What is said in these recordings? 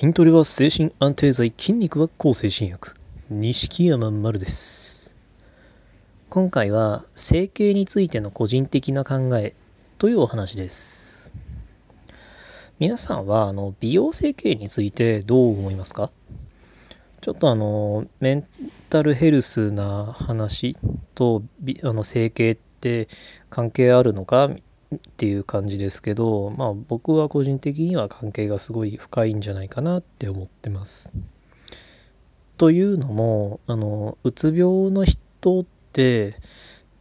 筋トレは精神安定剤、筋肉は抗精神薬。錦山丸です。今回は整形についての個人的な考えというお話です。皆さんはあの美容整形についてどう思いますか？ちょっとあのメンタルヘルスな話とびあの整形って関係あるのか？っていう感じですけどまあ僕は個人的には関係がすごい深いんじゃないかなって思ってます。というのもあのうつ病の人って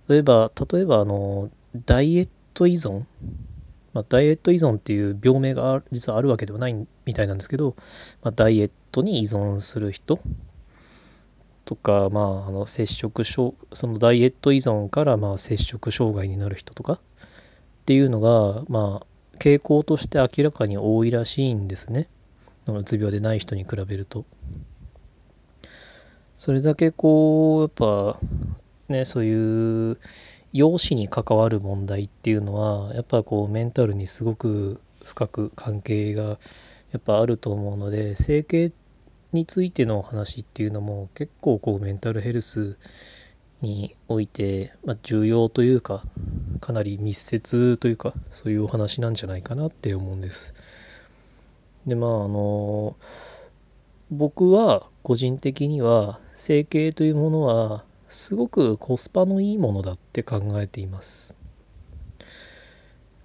例えば例えばあのダイエット依存、まあ、ダイエット依存っていう病名が実はあるわけではないみたいなんですけど、まあ、ダイエットに依存する人？とか、まあ、あの摂食障そのダイエット依存からまあ摂食障害になる人とか？っていうのが、まあ、傾向として明らかに多いらしいんですね。うつ病でない人に比べると。それだけこう、やっぱ、ね、そういう容姿に関わる問題っていうのは、やっぱこうメンタルにすごく深く関係がやっぱあると思うので、整形についての話っていうのも結構こうメンタルヘルスにおいて、まあ、重要というかかなり密接というかそういうお話なんじゃないかなって思うんです。でまああの僕は個人的には整形というものはすごくコスパのいいものだって考えています。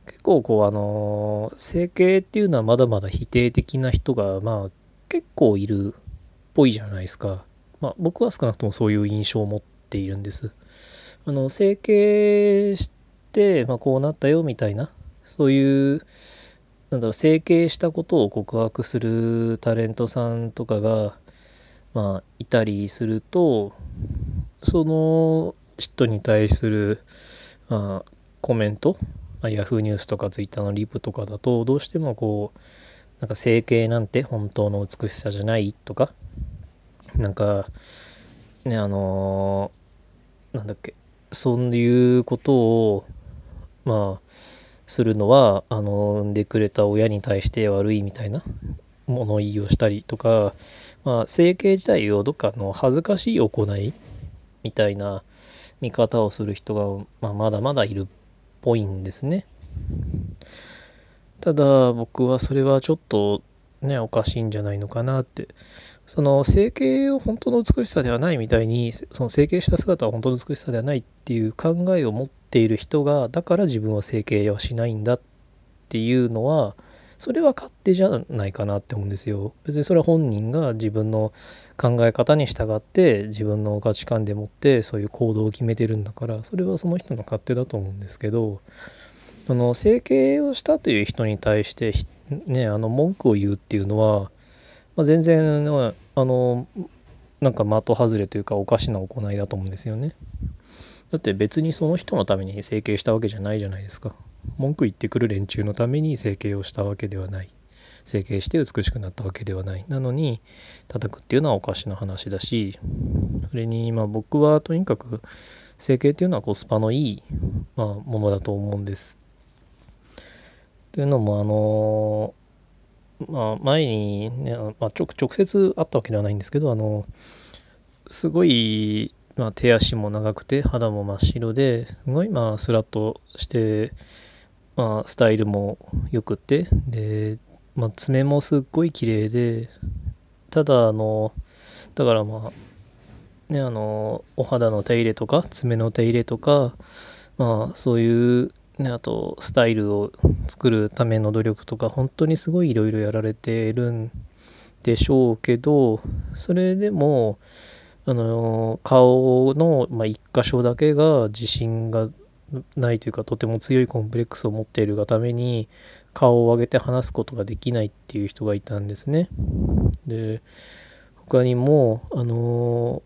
結構こうあの整形っていうのはまだまだ否定的な人がまあ結構いるっぽいじゃないですか。まあ僕は少なくともそういう印象を持ってているんです。あの整形して、まあ、こうなったよみたいなそういうなんだろう整形したことを告白するタレントさんとかがまあいたりするとその人に対する、まあ、コメント、まあ、ヤフーニュースとかツイッターのリプとかだとどうしてもこうなんか整形なんて本当の美しさじゃないとかなんかねあのーなんだっけ？そういうことをまあするのはあの産んでくれた親に対して悪いみたいな物言いをしたりとか、まあ、整形自体をどっかの恥ずかしい行いみたいな見方をする人が、まあ、まだまだいるっぽいんですね。ただ僕はそれはちょっとねおかしいんじゃないのかなってその整形を本当の美しさではないみたいにその整形した姿は本当の美しさではないっていう考えを持っている人がだから自分は整形はしないんだっていうのはそれは勝手じゃないかなって思うんですよ。別にそれは本人が自分の考え方に従って自分の価値観でもってそういう行動を決めてるんだからそれはその人の勝手だと思うんですけどその整形をしたという人に対してねあの文句を言うっていうのはまあ、全然あのなんか的外れというかおかしな行いだと思うんですよね。だって別にその人のために整形したわけじゃないじゃないですか。文句言ってくる連中のために整形をしたわけではない。整形して美しくなったわけではない。なのに叩くっていうのはおかしな話だしそれにま僕はとにかく整形っていうのはコスパのいい、まあ、ものだと思うんです。というのもあのまあ、前にね、まあ、直接会ったわけではないんですけどあのすごい、まあ、手足も長くて肌も真っ白ですごいまあスラッとして、まあ、スタイルもよくてで、まあ、爪もすっごい綺麗でただあのだからまあねあのお肌の手入れとか爪の手入れとかまあそういうね、あとスタイルを作るための努力とか本当にすごいいろいろやられてるんでしょうけどそれでもあの顔の、まあ、一箇所だけが自信がないというかとても強いコンプレックスを持っているがために顔を上げて話すことができないっていう人がいたんですね。で他にもあの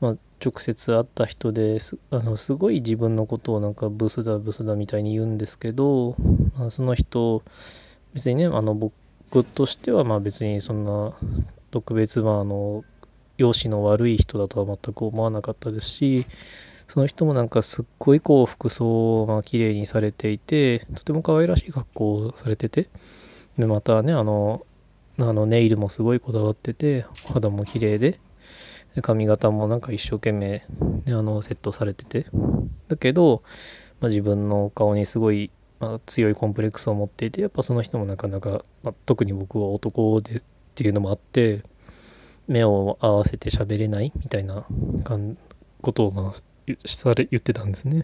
まあ直接会った人ですあのすごい自分のことをなんかブスだブスだみたいに言うんですけど、まあ、その人別にねあの僕としてはまあ別にそんな特別まああの容姿の悪い人だとは全く思わなかったですしその人もなんかすっごいこう服装をまあ綺麗にされていてとても可愛らしい格好をされててでまたねあのあのネイルもすごいこだわってて肌も綺麗で髪型もなんか一生懸命、ね、あのセットされててだけど、まあ、自分の顔にすごい、まあ、強いコンプレックスを持っていてやっぱその人もなかなか、まあ、特に僕は男でっていうのもあって目を合わせて喋れないみたいなことをまあされ言ってたんですね。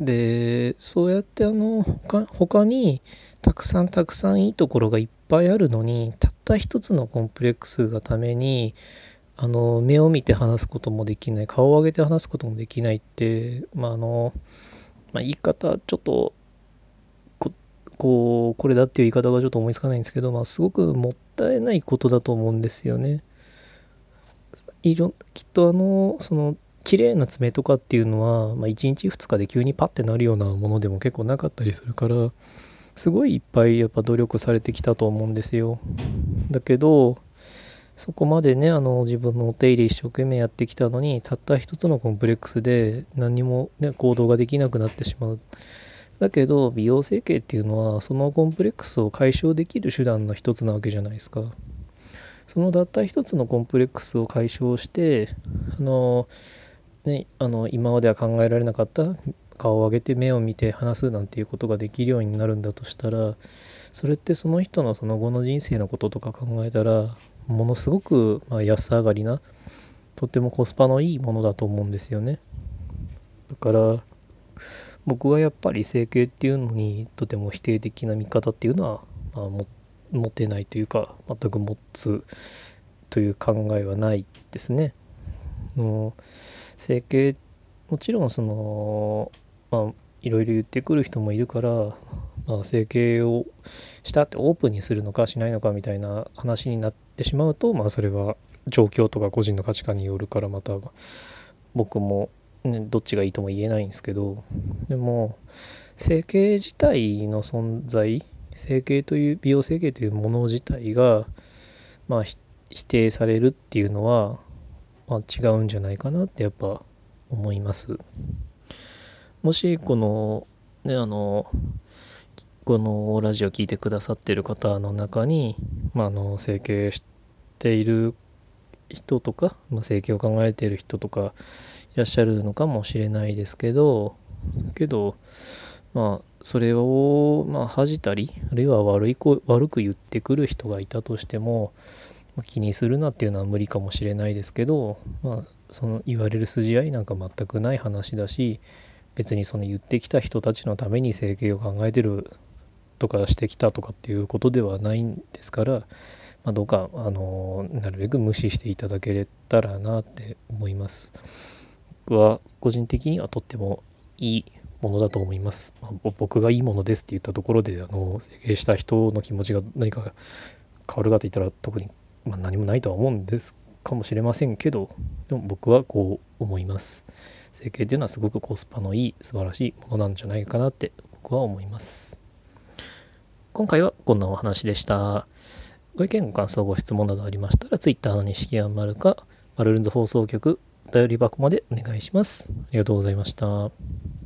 でそうやってあの他他にたくさんたくさんいいところがいっぱいあるのにたった一つのコンプレックスがためにあの目を見て話すこともできない顔を上げて話すこともできないってまああの、まあ、言い方ちょっとこうこれだっていう言い方がちょっと思いつかないんですけど、まあ、すごくもったいないことだと思うんですよね。いろきっとあのその綺麗な爪とかっていうのは、まあ、1日2日で急にパッてなるようなものでも結構なかったりするからすごいいっぱいやっぱ努力されてきたと思うんですよ。だけどそこまでねあの自分のお手入れ一生懸命やってきたのにたった一つのコンプレックスで何にも、ね、行動ができなくなってしまう。だけど美容整形っていうのはそのコンプレックスを解消できる手段の一つなわけじゃないですか。そのたった一つのコンプレックスを解消してあの、ね、あの今までは考えられなかった顔を上げて目を見て話すなんていうことができるようになるんだとしたらそれってその人のその後の人生のこととか考えたらものすごくま安上がりなとてもコスパのいいものだと思うんですよねだから僕はやっぱり整形っていうのにとても否定的な見方っていうのは、まあ、持てないというか全く持つという考えはないですね。の整形もちろんそのまあいろいろ言ってくる人もいるから、まあ、整形をしたってオープンにするのかしないのかみたいな話になってしまうとまあそれは状況とか個人の価値観によるからまた僕も、ね、どっちがいいとも言えないんですけどでも整形自体の存在整形という美容整形というもの自体がまあ否定されるっていうのは、まあ、違うんじゃないかなってやっぱ思います。もしこのねあのこのラジオ聴いてくださってる方の中に、まあ、あの整形している人とか、まあ、整形を考えている人とかいらっしゃるのかもしれないですけどけどまあそれをまあ恥じたりあるいは悪い悪く言ってくる人がいたとしても気にするなっていうのは無理かもしれないですけど、まあ、その言われる筋合いなんか全くない話だし別にその言ってきた人たちのために整形を考えてるとかしてきたとかっていうことではないんですから、まあ、どうかあのなるべく無視していただけたらなって思います。僕は個人的にはとってもいいものだと思います。まあ、僕がいいものですって言ったところであの整形した人の気持ちが何か変わるかって言ったら特に、まあ、何もないとは思うんですかもしれませんけどでも僕はこう思います整形っていうのはすごくコスパのいい素晴らしいものなんじゃないかなって僕は思います今回はこんなお話でした。ご意見ご感想ご質問などありましたら Twitter の錦山丸かバルルンズ放送局お便り箱までお願いします。ありがとうございました。